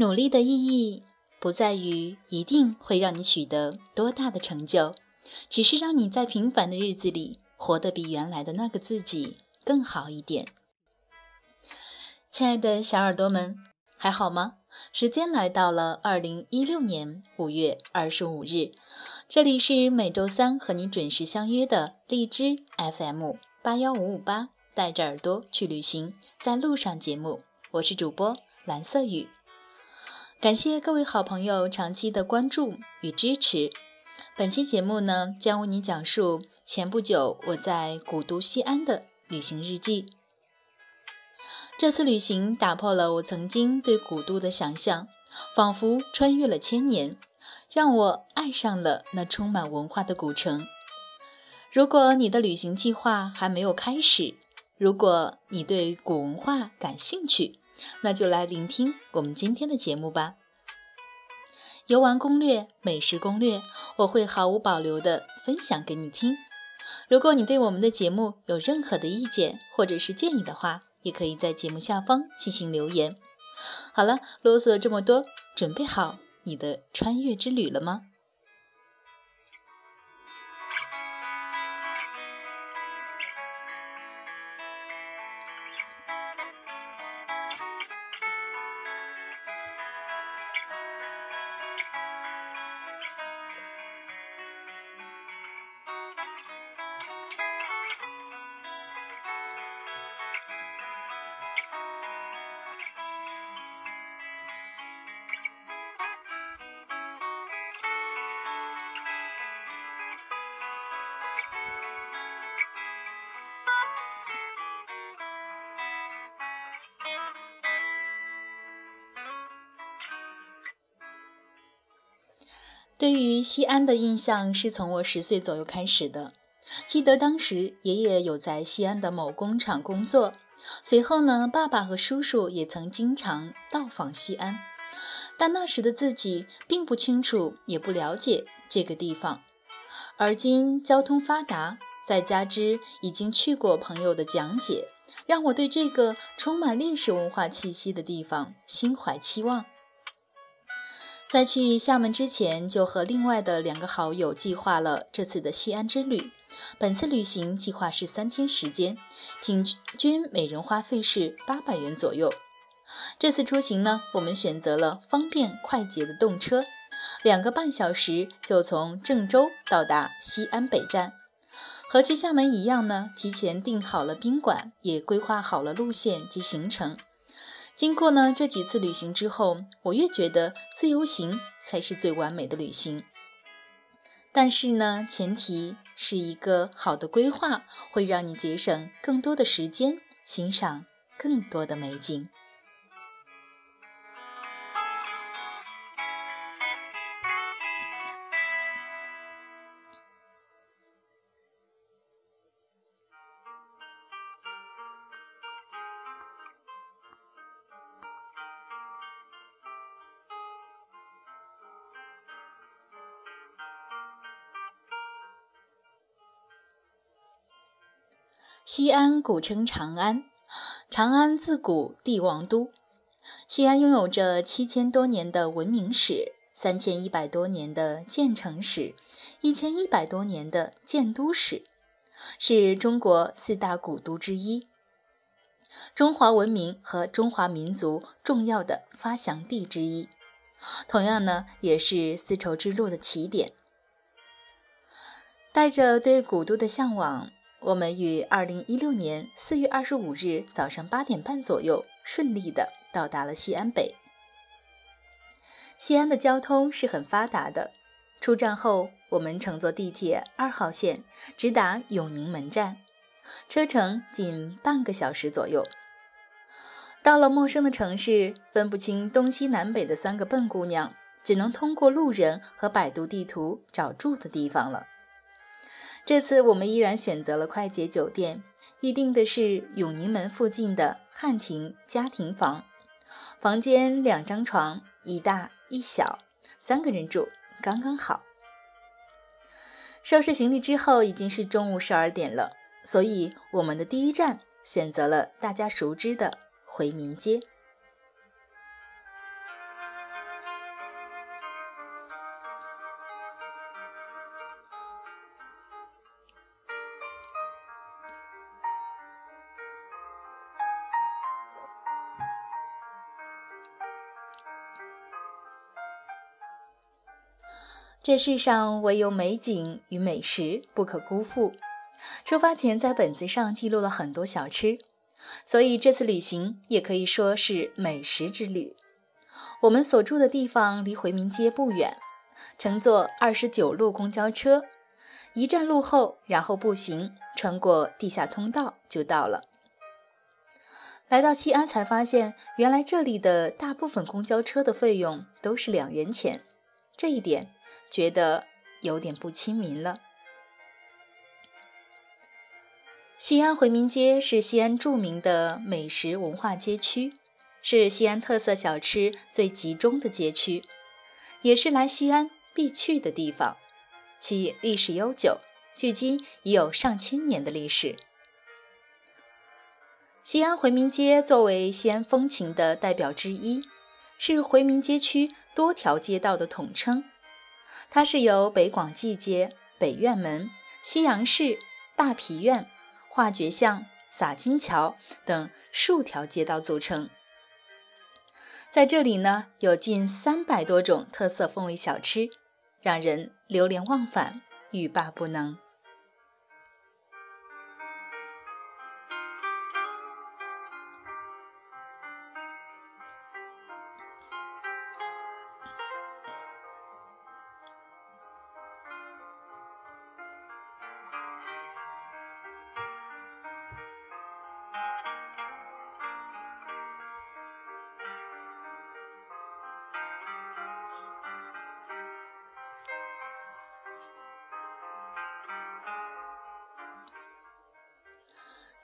努力的意义不在于一定会让你取得多大的成就，只是让你在平凡的日子里活得比原来的那个自己更好一点。亲爱的小耳朵们，还好吗？时间来到了二零一六年五月二十五日，这里是每周三和你准时相约的荔枝 FM 八幺五五八，带着耳朵去旅行，在路上节目，我是主播蓝色雨。感谢各位好朋友长期的关注与支持。本期节目呢，将为你讲述前不久我在古都西安的旅行日记。这次旅行打破了我曾经对古都的想象，仿佛穿越了千年，让我爱上了那充满文化的古城。如果你的旅行计划还没有开始，如果你对古文化感兴趣，那就来聆听我们今天的节目吧。游玩攻略、美食攻略，我会毫无保留地分享给你听。如果你对我们的节目有任何的意见或者是建议的话，也可以在节目下方进行留言。好了，啰嗦了这么多，准备好你的穿越之旅了吗？对于西安的印象是从我十岁左右开始的。记得当时爷爷有在西安的某工厂工作，随后呢，爸爸和叔叔也曾经常到访西安。但那时的自己并不清楚，也不了解这个地方。而今交通发达，再加之已经去过朋友的讲解，让我对这个充满历史文化气息的地方心怀期望。在去厦门之前，就和另外的两个好友计划了这次的西安之旅。本次旅行计划是三天时间，平均每人花费是八百元左右。这次出行呢，我们选择了方便快捷的动车，两个半小时就从郑州到达西安北站。和去厦门一样呢，提前订好了宾馆，也规划好了路线及行程。经过呢这几次旅行之后，我越觉得自由行才是最完美的旅行。但是呢，前提是一个好的规划会让你节省更多的时间，欣赏更多的美景。西安古称长安，长安自古帝王都。西安拥有着七千多年的文明史，三千一百多年的建城史，一千一百多年的建都史，是中国四大古都之一，中华文明和中华民族重要的发祥地之一。同样呢，也是丝绸之路的起点。带着对古都的向往。我们于二零一六年四月二十五日早上八点半左右顺利的到达了西安北。西安的交通是很发达的，出站后我们乘坐地铁二号线直达永宁门站，车程仅半个小时左右。到了陌生的城市，分不清东西南北的三个笨姑娘，只能通过路人和百度地图找住的地方了。这次我们依然选择了快捷酒店，预定的是永宁门附近的汉庭家庭房，房间两张床，一大一小，三个人住刚刚好。收拾行李之后，已经是中午十二点了，所以我们的第一站选择了大家熟知的回民街。这世上唯有美景与美食不可辜负。出发前在本子上记录了很多小吃，所以这次旅行也可以说是美食之旅。我们所住的地方离回民街不远，乘坐二十九路公交车，一站路后，然后步行穿过地下通道就到了。来到西安才发现，原来这里的大部分公交车的费用都是两元钱，这一点觉得有点不亲民了。西安回民街是西安著名的美食文化街区。是西安特色小吃最集中的街区，也是来西安必去的地方，其历史悠久，距今已有上千年的历史。西安回民街作为西安风情的代表之一，是回民街区多条街道的统称。它是由北广济街、北院门、西洋市、大皮院、化觉巷、洒金桥等数条街道组成。在这里呢，有近三百多种特色风味小吃，让人流连忘返，欲罢不能。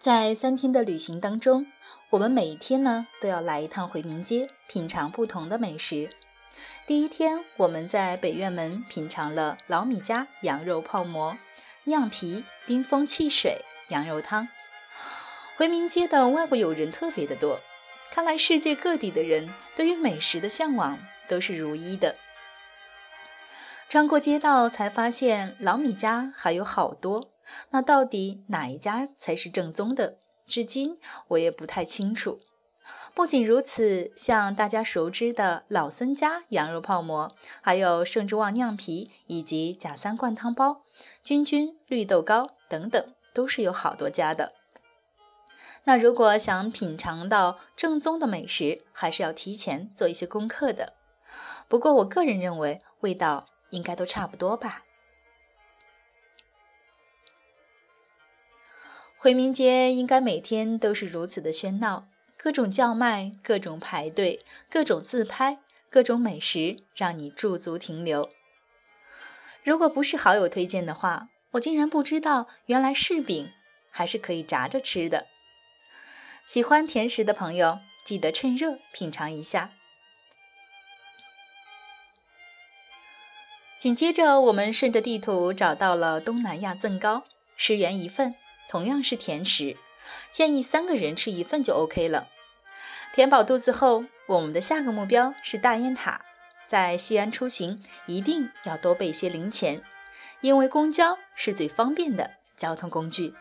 在三天的旅行当中，我们每一天呢都要来一趟回民街，品尝不同的美食。第一天，我们在北院门品尝了老米家羊肉泡馍、酿皮、冰封汽水、羊肉汤。回民街的外国友人特别的多，看来世界各地的人对于美食的向往都是如一的。穿过街道，才发现老米家还有好多。那到底哪一家才是正宗的？至今我也不太清楚。不仅如此，像大家熟知的老孙家羊肉泡馍，还有盛之旺酿皮，以及贾三灌汤包、君君绿豆糕等等，都是有好多家的。那如果想品尝到正宗的美食，还是要提前做一些功课的。不过我个人认为，味道应该都差不多吧。回民街应该每天都是如此的喧闹，各种叫卖，各种排队，各种自拍，各种美食，让你驻足停留。如果不是好友推荐的话，我竟然不知道原来柿饼还是可以炸着吃的。喜欢甜食的朋友，记得趁热品尝一下。紧接着，我们顺着地图找到了东南亚赠糕，十元一份。同样是甜食，建议三个人吃一份就 OK 了。填饱肚子后，我们的下个目标是大雁塔。在西安出行，一定要多备些零钱，因为公交是最方便的交通工具。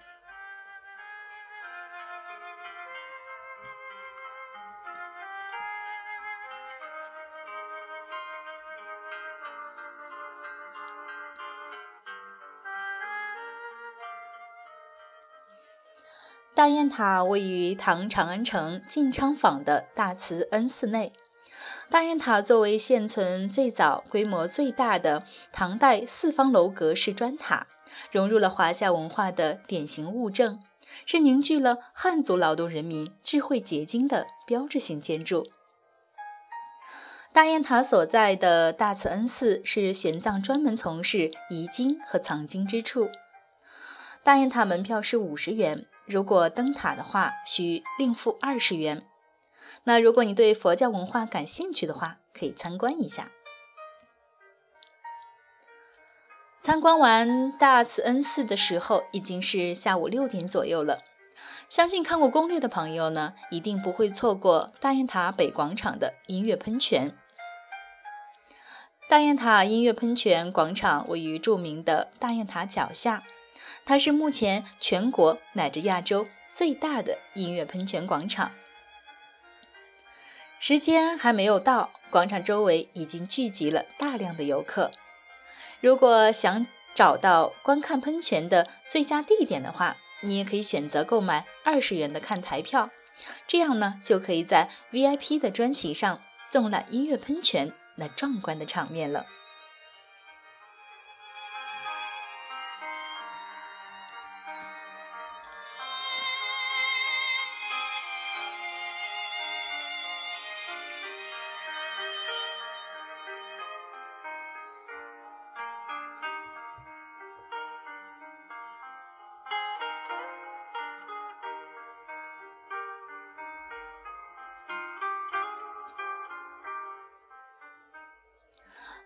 大雁塔位于唐长安城晋昌坊的大慈恩寺内。大雁塔作为现存最早、规模最大的唐代四方楼阁式砖塔，融入了华夏文化的典型物证，是凝聚了汉族劳动人民智慧结晶的标志性建筑。大雁塔所在的大慈恩寺是玄奘专门从事遗经和藏经之处。大雁塔门票是五十元。如果登塔的话，需另付二十元。那如果你对佛教文化感兴趣的话，可以参观一下。参观完大慈恩寺的时候，已经是下午六点左右了。相信看过攻略的朋友呢，一定不会错过大雁塔北广场的音乐喷泉。大雁塔音乐喷泉广场位于著名的大雁塔脚下。它是目前全国乃至亚洲最大的音乐喷泉广场。时间还没有到，广场周围已经聚集了大量的游客。如果想找到观看喷泉的最佳地点的话，你也可以选择购买二十元的看台票，这样呢就可以在 VIP 的专席上纵览音乐喷泉那壮观的场面了。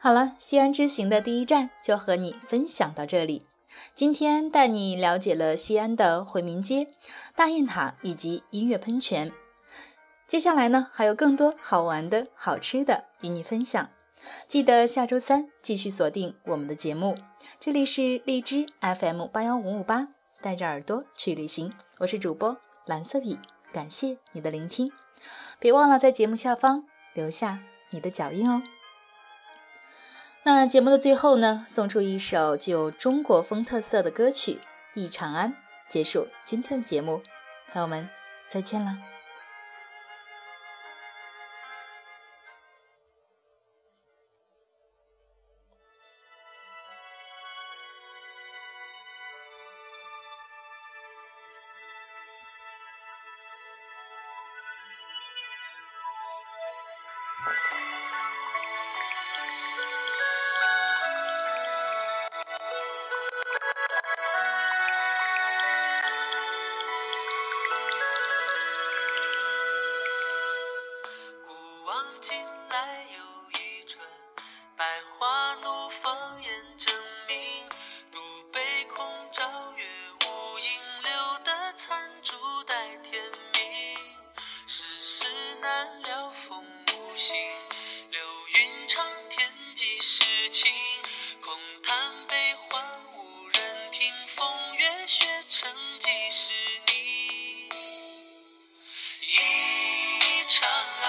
好了，西安之行的第一站就和你分享到这里。今天带你了解了西安的回民街、大雁塔以及音乐喷泉。接下来呢，还有更多好玩的好吃的与你分享。记得下周三继续锁定我们的节目。这里是荔枝 FM 八幺五五八，带着耳朵去旅行。我是主播蓝色笔，感谢你的聆听。别忘了在节目下方留下你的脚印哦。那节目的最后呢，送出一首具有中国风特色的歌曲《忆长安》，结束今天的节目，朋友们再见了。难了，风无形，流云长天，几时晴？空叹悲欢，无人听。风月雪成，几时你？一场。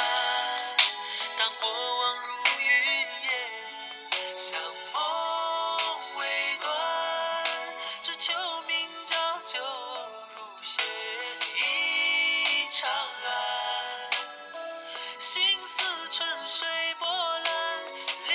心似春水波澜